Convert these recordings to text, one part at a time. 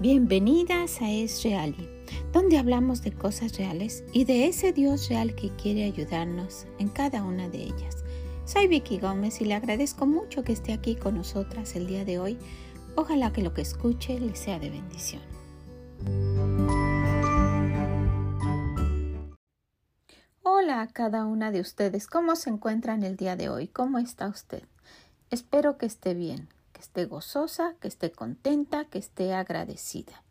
bienvenidas a Es Reali, donde hablamos de cosas reales y de ese Dios real que quiere ayudarnos en cada una de ellas. Soy Vicky Gómez y le agradezco mucho que esté aquí con nosotras el día de hoy. Ojalá que lo que escuche le sea de bendición. Hola a cada una de ustedes, ¿cómo se encuentran el día de hoy? ¿Cómo está usted? Espero que esté bien, esté gozosa, que esté contenta, que esté agradecida.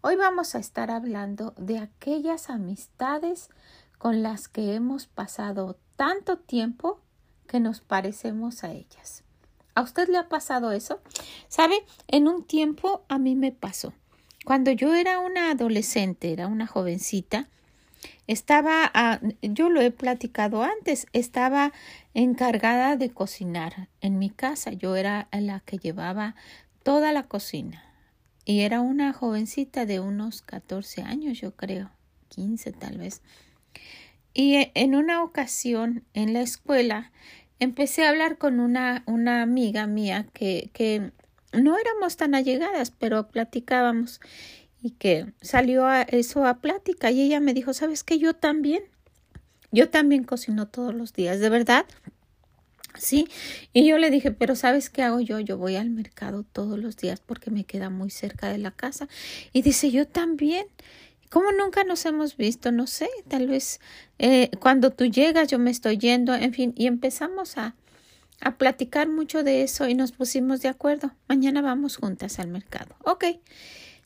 Hoy vamos a estar hablando de aquellas amistades con las que hemos pasado tanto tiempo que nos parecemos a ellas. ¿A usted le ha pasado eso? ¿Sabe? En un tiempo a mí me pasó. Cuando yo era una adolescente, era una jovencita, estaba, ah, yo lo he platicado antes, estaba encargada de cocinar en mi casa. Yo era la que llevaba toda la cocina. Y era una jovencita de unos 14 años, yo creo, 15 tal vez. Y en una ocasión en la escuela empecé a hablar con una, una amiga mía que, que no éramos tan allegadas, pero platicábamos y que salió a eso a plática y ella me dijo, ¿sabes qué? Yo también, yo también cocino todos los días, ¿de verdad? Sí, y yo le dije, pero ¿sabes qué hago yo? Yo voy al mercado todos los días porque me queda muy cerca de la casa. Y dice, yo también. ¿Cómo nunca nos hemos visto? No sé, tal vez eh, cuando tú llegas yo me estoy yendo, en fin, y empezamos a, a platicar mucho de eso y nos pusimos de acuerdo. Mañana vamos juntas al mercado. Ok.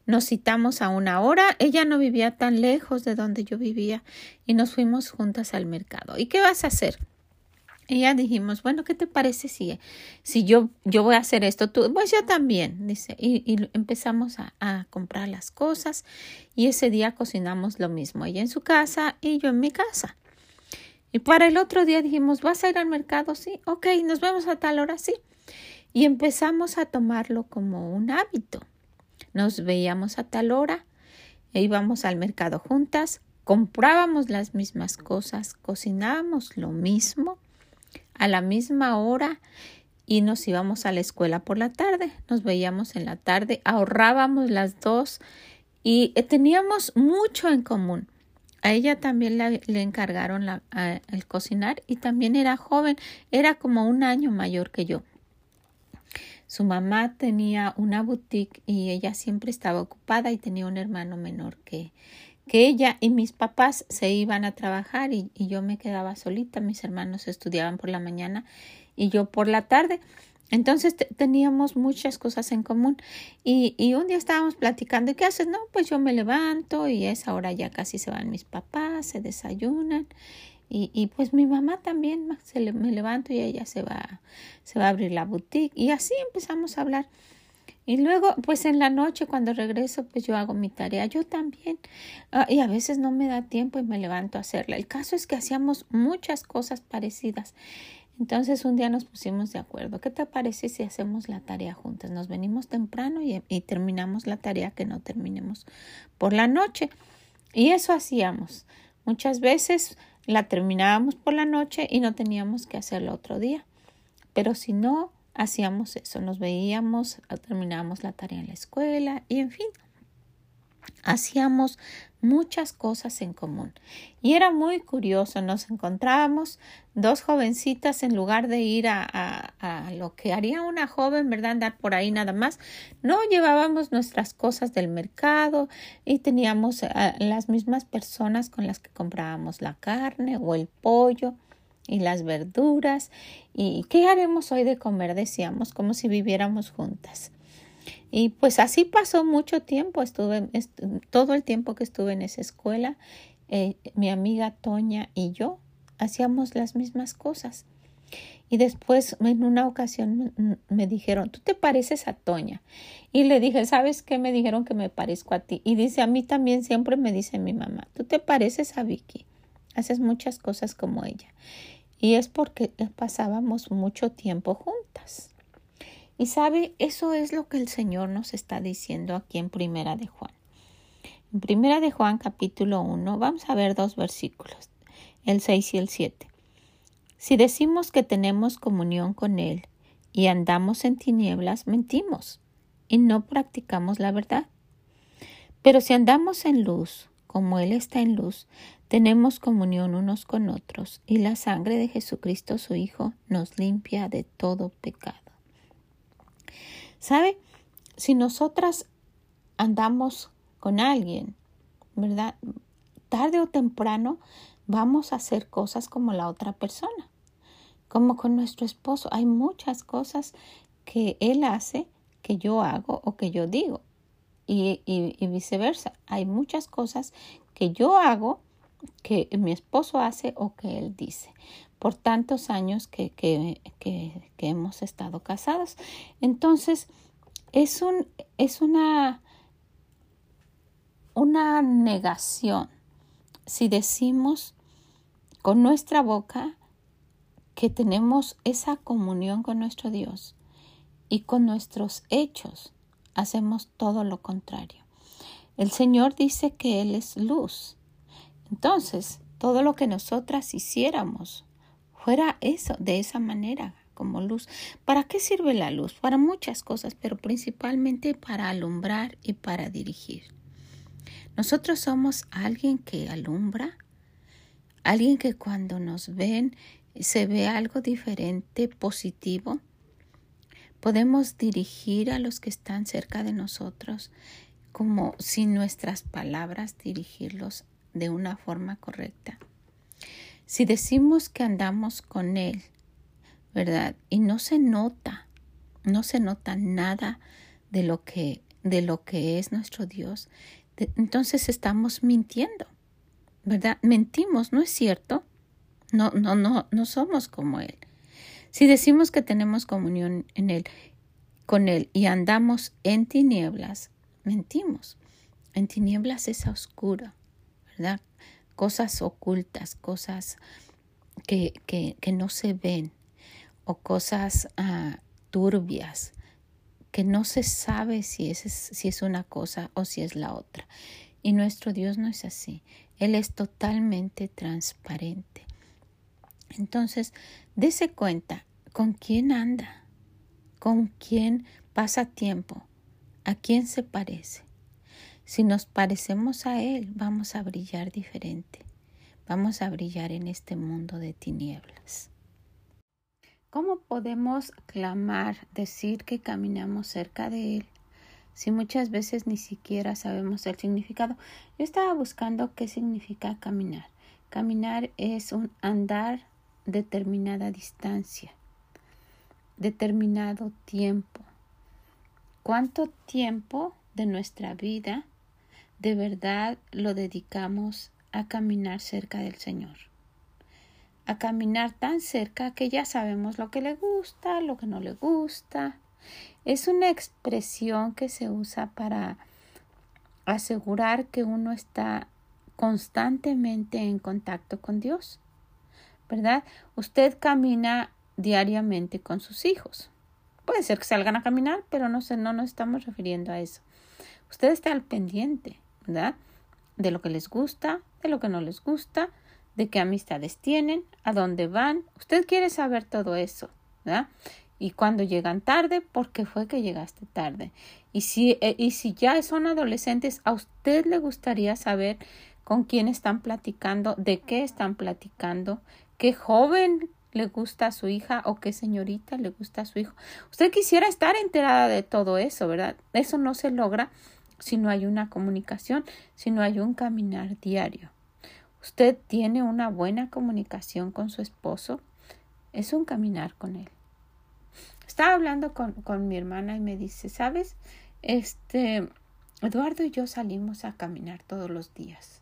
Nos citamos a una hora. Ella no vivía tan lejos de donde yo vivía y nos fuimos juntas al mercado. ¿Y qué vas a hacer? Ya dijimos, bueno, ¿qué te parece si, si yo, yo voy a hacer esto? Tú, pues yo también, dice. Y, y empezamos a, a, comprar las cosas y ese día cocinamos lo mismo. Ella en su casa y yo en mi casa. Y para el otro día dijimos, ¿vas a ir al mercado? Sí, ok, nos vemos a tal hora, sí. Y empezamos a tomarlo como un hábito. Nos veíamos a tal hora, íbamos al mercado juntas, comprábamos las mismas cosas, cocinábamos lo mismo a la misma hora y nos íbamos a la escuela por la tarde. Nos veíamos en la tarde, ahorrábamos las dos y eh, teníamos mucho en común. A ella también le encargaron el cocinar y también era joven, era como un año mayor que yo. Su mamá tenía una boutique y ella siempre estaba ocupada y tenía un hermano menor que, que ella y mis papás se iban a trabajar y, y, yo me quedaba solita. Mis hermanos estudiaban por la mañana y yo por la tarde. Entonces teníamos muchas cosas en común y, y un día estábamos platicando, ¿y qué haces? No, pues yo me levanto y a esa hora ya casi se van mis papás, se desayunan y, y pues mi mamá también se le, me levanto y ella se va, se va a abrir la boutique. Y así empezamos a hablar. Y luego, pues en la noche cuando regreso, pues yo hago mi tarea, yo también. Uh, y a veces no me da tiempo y me levanto a hacerla. El caso es que hacíamos muchas cosas parecidas. Entonces un día nos pusimos de acuerdo. ¿Qué te parece si hacemos la tarea juntas? Nos venimos temprano y terminamos la tarea que no terminemos por la noche. Y eso hacíamos. Muchas veces la terminábamos por la noche y no teníamos que hacerlo otro día. Pero si no, hacíamos eso, nos veíamos, terminábamos la tarea en la escuela y en fin, hacíamos muchas cosas en común. Y era muy curioso, nos encontrábamos dos jovencitas en lugar de ir a, a, lo que haría una joven, ¿verdad? Andar por ahí nada más. No llevábamos nuestras cosas del mercado y teníamos a, las mismas personas con las que comprábamos la carne o el pollo y las verduras. ¿Y qué haremos hoy de comer? Decíamos, como si viviéramos juntas. Y pues así pasó mucho tiempo, estuve todo el tiempo que estuve en esa escuela, eh, mi amiga Toña y yo hacíamos las mismas cosas. Y después en una ocasión me dijeron, tú te pareces a Toña. Y le dije, ¿sabes qué? Me dijeron que me parezco a ti. Y dice, a mí también siempre me dice mi mamá, tú te pareces a Vicky. Haces muchas cosas como ella. Y es porque pasábamos mucho tiempo juntas. Y sabe, eso es lo que el Señor nos está diciendo aquí en Primera de Juan. En Primera de Juan capítulo 1 vamos a ver dos versículos, el 6 y el 7. Si decimos que tenemos comunión con Él y andamos en tinieblas, mentimos y no practicamos la verdad. Pero si andamos en luz, como Él está en luz, tenemos comunión unos con otros y la sangre de Jesucristo su Hijo nos limpia de todo pecado. ¿Sabe? Si nosotras andamos con alguien, ¿verdad? Tarde o temprano vamos a hacer cosas como la otra persona, como con nuestro esposo. Hay muchas cosas que él hace que yo hago o que yo digo y, y viceversa. Hay muchas cosas que yo hago que mi esposo hace o que él dice por tantos años que, que, que, que hemos estado casados. Entonces, es, un, es una, una negación si decimos con nuestra boca que tenemos esa comunión con nuestro Dios y con nuestros hechos hacemos todo lo contrario. El Señor dice que Él es luz entonces, todo lo que nosotras hiciéramos fuera eso, de esa manera, como luz. ¿Para qué sirve la luz? Para muchas cosas, pero principalmente para alumbrar y para dirigir. Nosotros somos alguien que alumbra, alguien que cuando nos ven se ve algo diferente, positivo. Podemos dirigir a los que están cerca de nosotros como sin nuestras palabras dirigirlos de una forma correcta. Si decimos que andamos con Él, ¿verdad? Y no se nota, no se nota nada de lo que, de lo que es nuestro Dios, entonces estamos mintiendo, ¿verdad? Mentimos, ¿no es cierto? No, no, no, no somos como Él. Si decimos que tenemos comunión en Él, con Él y andamos en tinieblas, mentimos. En tinieblas es oscuro. Cosas ocultas, cosas que, que, no se ven o cosas ah, turbias que no se sabe si es, si es una cosa o si es la otra. Y nuestro Dios no es así. Él es totalmente transparente. Entonces, dése cuenta con quién anda, con quién pasa tiempo, a quién se parece. Si nos parecemos a Él, vamos a brillar diferente. Vamos a brillar en este mundo de tinieblas. ¿Cómo podemos clamar, decir que caminamos cerca de Él? Si muchas veces ni siquiera sabemos el significado. Yo estaba buscando qué significa caminar. Caminar es un andar determinada distancia, determinado tiempo. ¿Cuánto tiempo de nuestra vida de verdad lo dedicamos a caminar cerca del Señor. A caminar tan cerca que ya sabemos lo que le gusta, lo que no le gusta. Es una expresión que se usa para asegurar que uno está constantemente en contacto con Dios. ¿Verdad? Usted camina diariamente con sus hijos. Puede ser que salgan a caminar, pero no sé, no nos estamos refiriendo a eso. Usted está al pendiente. ¿Verdad? De lo que les gusta, de lo que no les gusta, de qué amistades tienen, a dónde van. Usted quiere saber todo eso, ¿verdad? Y cuando llegan tarde, ¿por qué fue que llegaste tarde? Y si, eh, y si ya son adolescentes, ¿a usted le gustaría saber con quién están platicando, de qué están platicando, qué joven le gusta a su hija o qué señorita le gusta a su hijo? Usted quisiera estar enterada de todo eso, ¿verdad? Eso no se logra si no hay una comunicación, si no hay un caminar diario. Usted tiene una buena comunicación con su esposo, es un caminar con él. Estaba hablando con, con mi hermana y me dice, ¿sabes? Este, Eduardo y yo salimos a caminar todos los días.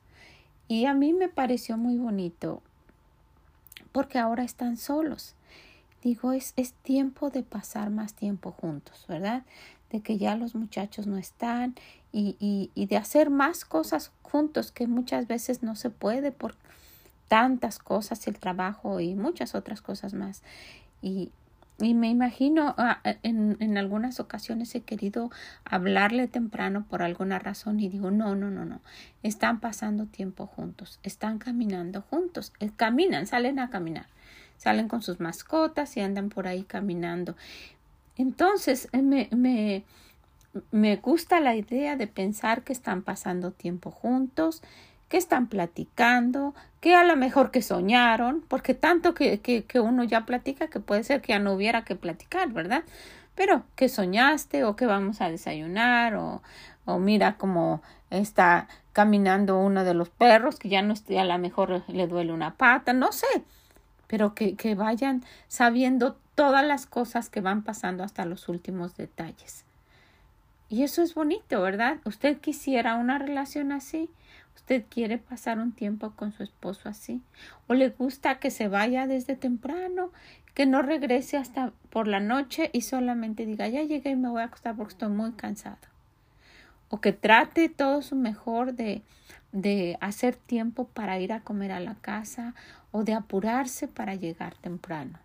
Y a mí me pareció muy bonito porque ahora están solos. Digo, es, es tiempo de pasar más tiempo juntos, ¿verdad? De que ya los muchachos no están y, y, de hacer más cosas juntos que muchas veces no se puede por tantas cosas, el trabajo y muchas otras cosas más. Y, y me imagino, ah, en, en, algunas ocasiones he querido hablarle temprano por alguna razón y digo, no, no, no, no, están pasando tiempo juntos, están caminando juntos, eh, caminan, salen a caminar, salen con sus mascotas y andan por ahí caminando. Entonces, me, me, me gusta la idea de pensar que están pasando tiempo juntos, que están platicando, que a lo mejor que soñaron, porque tanto que, que, que uno ya platica que puede ser que ya no hubiera que platicar, ¿verdad? Pero que soñaste o que vamos a desayunar o, o mira cómo está caminando uno de los perros que ya no esté, a lo mejor le duele una pata, no sé, pero que, que vayan sabiendo todas las cosas que van pasando hasta los últimos detalles. Y eso es bonito, ¿verdad? ¿Usted quisiera una relación así? ¿Usted quiere pasar un tiempo con su esposo así? ¿O le gusta que se vaya desde temprano, que no regrese hasta por la noche y solamente diga, ya llegué y me voy a acostar porque estoy muy cansado? ¿O que trate todo su mejor de, de hacer tiempo para ir a comer a la casa o de apurarse para llegar temprano?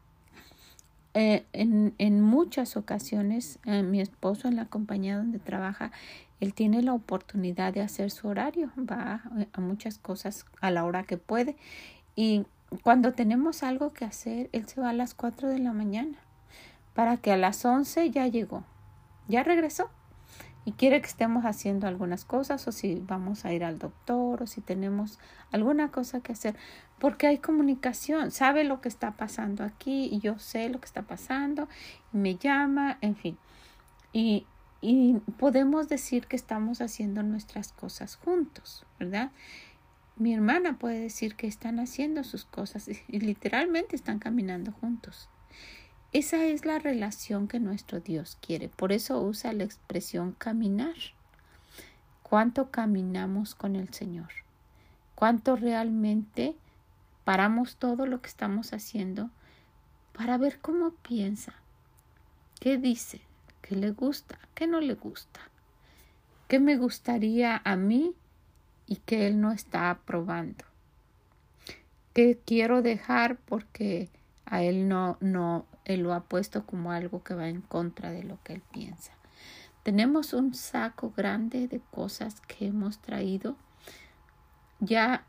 Eh, en, en, muchas ocasiones eh, mi esposo en la compañía donde trabaja, él tiene la oportunidad de hacer su horario, va a muchas cosas a la hora que puede. Y cuando tenemos algo que hacer, él se va a las 4 de la mañana para que a las 11 ya llegó, ya regresó y quiere que estemos haciendo algunas cosas o si vamos a ir al doctor o si tenemos alguna cosa que hacer porque hay comunicación, sabe lo que está pasando aquí y yo sé lo que está pasando, y me llama, en fin. Y, y podemos decir que estamos haciendo nuestras cosas juntos, ¿verdad? Mi hermana puede decir que están haciendo sus cosas y literalmente están caminando juntos. Esa es la relación que nuestro Dios quiere. Por eso usa la expresión caminar. ¿Cuánto caminamos con el Señor? ¿Cuánto realmente paramos todo lo que estamos haciendo para ver cómo piensa, qué dice, qué le gusta, qué no le gusta, qué me gustaría a mí y que él no está aprobando, qué quiero dejar porque a él no, no, él lo ha puesto como algo que va en contra de lo que él piensa. Tenemos un saco grande de cosas que hemos traído. Ya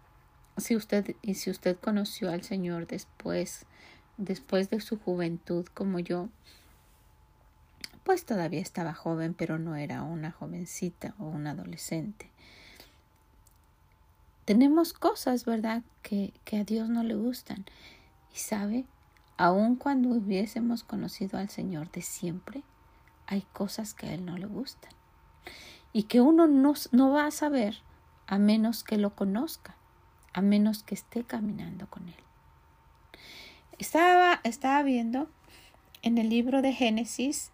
si usted y si usted conoció al Señor después después de su juventud como yo pues todavía estaba joven pero no era una jovencita o un adolescente. Tenemos cosas verdad que, que a Dios no le gustan. Y sabe aun cuando hubiésemos conocido al Señor de siempre hay cosas que a Él no le gustan y que uno no, no va a saber a menos que lo conozca a menos que esté caminando con Él. Estaba, estaba viendo en el libro de Génesis,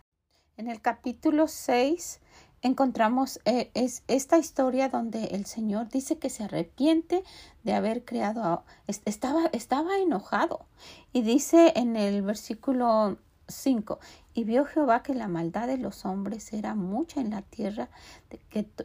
en el capítulo 6, encontramos eh, es esta historia donde el Señor dice que se arrepiente de haber creado, estaba, estaba enojado y dice en el versículo 5. Y vio Jehová que la maldad de los hombres era mucha en la tierra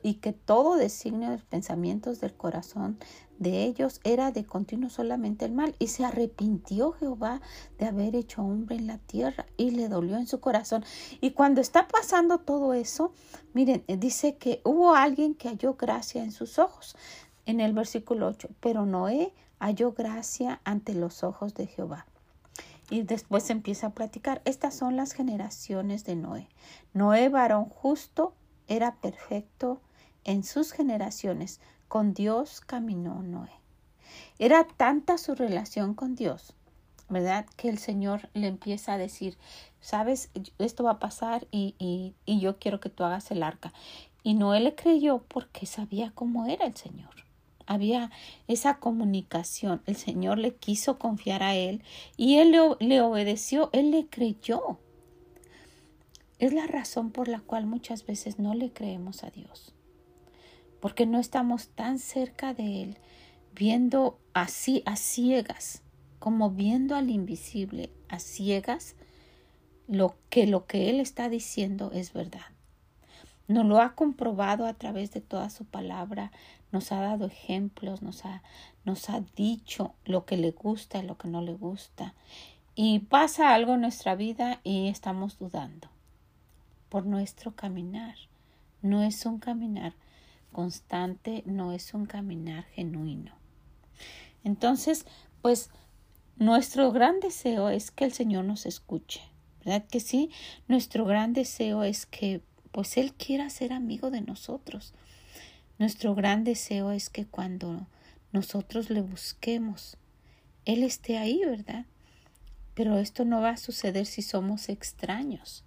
y que todo designio de los pensamientos del corazón de ellos era de continuo solamente el mal. Y se arrepintió Jehová de haber hecho hombre en la tierra y le dolió en su corazón. Y cuando está pasando todo eso, miren, dice que hubo alguien que halló gracia en sus ojos. En el versículo 8, pero Noé halló gracia ante los ojos de Jehová. Y después empieza a platicar. Estas son las generaciones de Noé. Noé, varón justo, era perfecto en sus generaciones. Con Dios caminó Noé. Era tanta su relación con Dios, ¿verdad? Que el Señor le empieza a decir, sabes, esto va a pasar y, y, y yo quiero que tú hagas el arca. Y Noé le creyó porque sabía cómo era el Señor había esa comunicación. El Señor le quiso confiar a él y él le, obedeció, él le creyó. Es la razón por la cual muchas veces no le creemos a Dios. Porque no estamos tan cerca de Él, viendo así a ciegas, como viendo al invisible a ciegas, lo que lo que Él está diciendo es verdad. Nos lo ha comprobado a través de toda su palabra, nos ha dado ejemplos, nos ha, nos ha dicho lo que le gusta y lo que no le gusta. Y pasa algo en nuestra vida y estamos dudando por nuestro caminar. No es un caminar constante, no es un caminar genuino. Entonces, pues nuestro gran deseo es que el Señor nos escuche, ¿verdad que sí? Nuestro gran deseo es que pues Él quiera ser amigo de nosotros. Nuestro gran deseo es que cuando nosotros le busquemos, Él esté ahí, ¿verdad? Pero esto no va a suceder si somos extraños.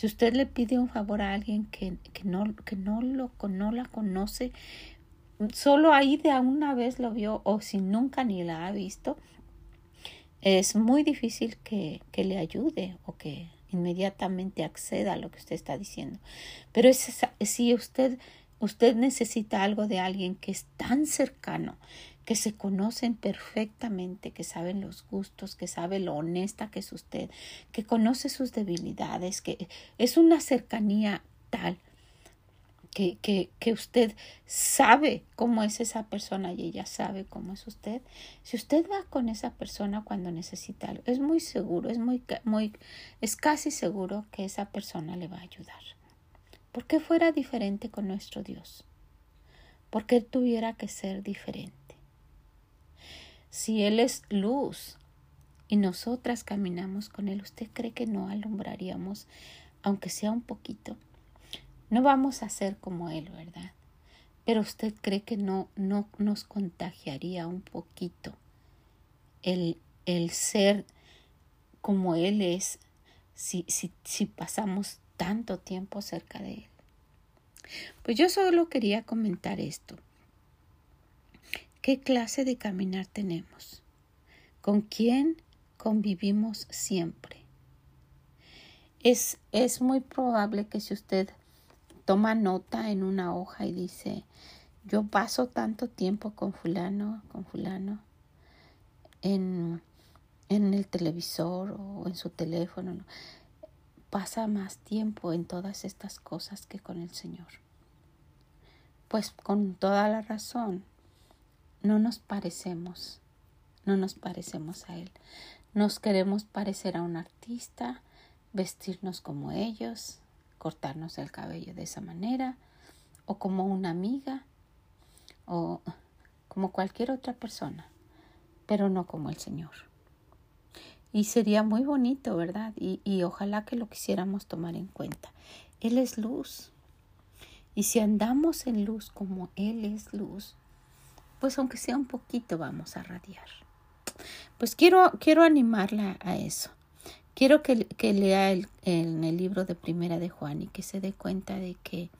Si usted le pide un favor a alguien que, no, que no, lo, no la conoce, solo ahí de una vez lo vio o si nunca ni la ha visto, es muy difícil que, que le ayude o que inmediatamente acceda a lo que usted está diciendo. Pero es, si usted, usted necesita algo de alguien que es tan cercano, que se conocen perfectamente, que saben los gustos, que sabe lo honesta que es usted, que conoce sus debilidades, que es una cercanía tal que, que, que, usted sabe cómo es esa persona y ella sabe cómo es usted. Si usted va con esa persona cuando necesita algo, es muy seguro, es muy, muy, es casi seguro que esa persona le va a ayudar. ¿Por qué fuera diferente con nuestro Dios? ¿Por qué tuviera que ser diferente? Si Él es luz y nosotras caminamos con Él, ¿usted cree que no alumbraríamos, aunque sea un poquito? No vamos a ser como Él, ¿verdad? Pero usted cree que no, no nos contagiaría un poquito el, el ser como Él es si, si, si pasamos tanto tiempo cerca de Él. Pues yo solo quería comentar esto. ¿Qué clase de caminar tenemos? ¿Con quién convivimos siempre? Es, es muy probable que si usted toma nota en una hoja y dice, yo paso tanto tiempo con fulano, con fulano, en, en el televisor o en su teléfono, pasa más tiempo en todas estas cosas que con el Señor. Pues con toda la razón, no nos parecemos, no nos parecemos a Él. Nos queremos parecer a un artista, vestirnos como ellos, cortarnos el cabello de esa manera, o como una amiga, o como cualquier otra persona, pero no como el Señor. Y sería muy bonito, ¿verdad? Y, y ojalá que lo quisiéramos tomar en cuenta. Él es luz. Y si andamos en luz como Él es luz, pues aunque sea un poquito vamos a radiar. Pues quiero, quiero animarla a eso. Quiero que, que lea el, en el libro de Primera de Juan y que se dé cuenta de que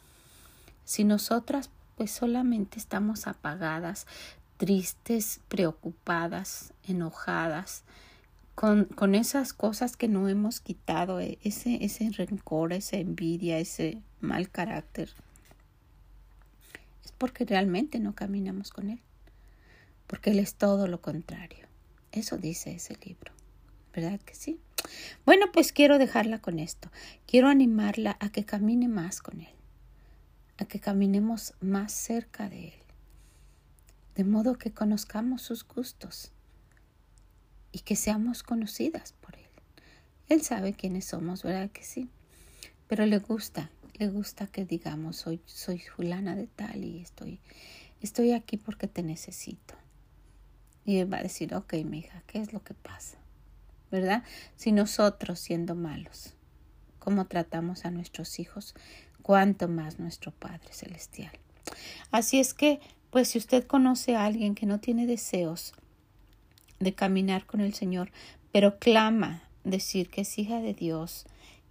si nosotras pues solamente estamos apagadas, tristes, preocupadas, enojadas, con, con, esas cosas que no hemos quitado, e, ese, ese rencor, esa envidia, ese mal carácter, es porque realmente no caminamos con Él porque Él es todo lo contrario. Eso dice ese libro, ¿verdad que sí? Bueno, pues quiero dejarla con esto. Quiero animarla a que camine más con Él, a que caminemos más cerca de Él, de modo que conozcamos sus gustos y que seamos conocidas por Él. Él sabe quiénes somos, ¿verdad que sí? Pero le gusta, le gusta que digamos, soy, soy de tal y estoy, estoy aquí porque te necesito. Y él va a decir, ok, mi hija, ¿qué es lo que pasa? ¿Verdad? Si nosotros siendo malos, ¿cómo tratamos a nuestros hijos? Cuánto más nuestro Padre Celestial. Así es que, pues si usted conoce a alguien que no tiene deseos de caminar con el Señor, pero clama decir que es hija de Dios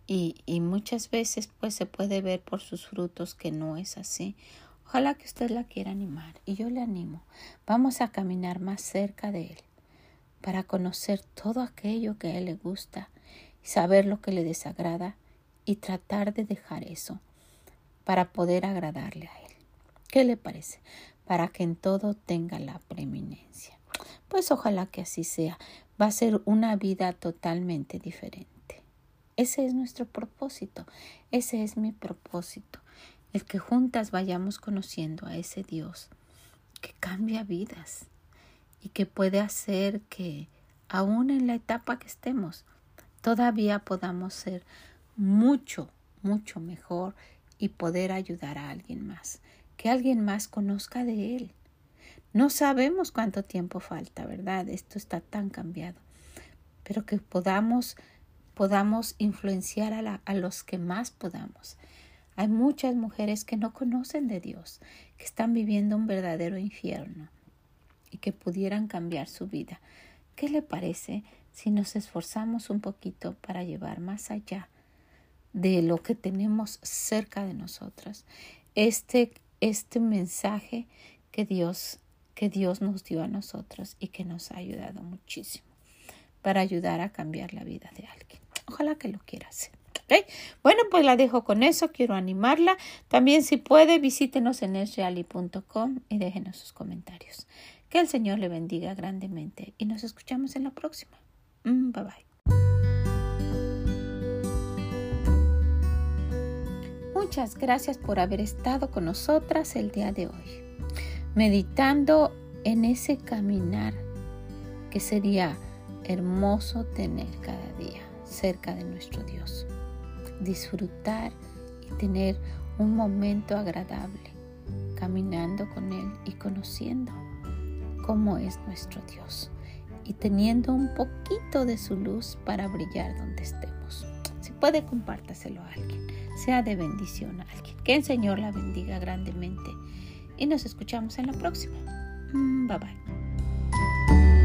y, y muchas veces pues se puede ver por sus frutos que no es así Ojalá que usted la quiera animar y yo le animo. Vamos a caminar más cerca de Él para conocer todo aquello que a Él le gusta saber lo que le desagrada y tratar de dejar eso para poder agradarle a Él. ¿Qué le parece? Para que en todo tenga la preeminencia. Pues ojalá que así sea. Va a ser una vida totalmente diferente. Ese es nuestro propósito. Ese es mi propósito el que juntas vayamos conociendo a ese Dios que cambia vidas y que puede hacer que aún en la etapa que estemos todavía podamos ser mucho, mucho mejor y poder ayudar a alguien más, que alguien más conozca de Él. No sabemos cuánto tiempo falta, ¿verdad? Esto está tan cambiado, pero que podamos, podamos influenciar a, a los que más podamos Hay muchas mujeres que no conocen de Dios, que están viviendo un verdadero infierno y que pudieran cambiar su vida. ¿Qué le parece si nos esforzamos un poquito para llevar más allá de lo que tenemos cerca de nosotras este, este mensaje que Dios, que Dios nos dio a nosotros y que nos ha ayudado muchísimo para ayudar a cambiar la vida de alguien? Ojalá que lo quiera hacer. Bueno, pues la dejo con eso, quiero animarla. También si puede, visítenos en esreali.com y déjenos sus comentarios. Que el Señor le bendiga grandemente y nos escuchamos en la próxima. Mm, bye bye. Muchas gracias por haber estado con nosotras el día de hoy, meditando en ese caminar que sería hermoso tener cada día cerca de nuestro Dios disfrutar y tener un momento agradable caminando con Él y conociendo cómo es nuestro Dios y teniendo un poquito de su luz para brillar donde estemos. Si puede, compártaselo a alguien. Sea de bendición a alguien. Que el Señor la bendiga grandemente. Y nos escuchamos en la próxima. Mm, bye bye.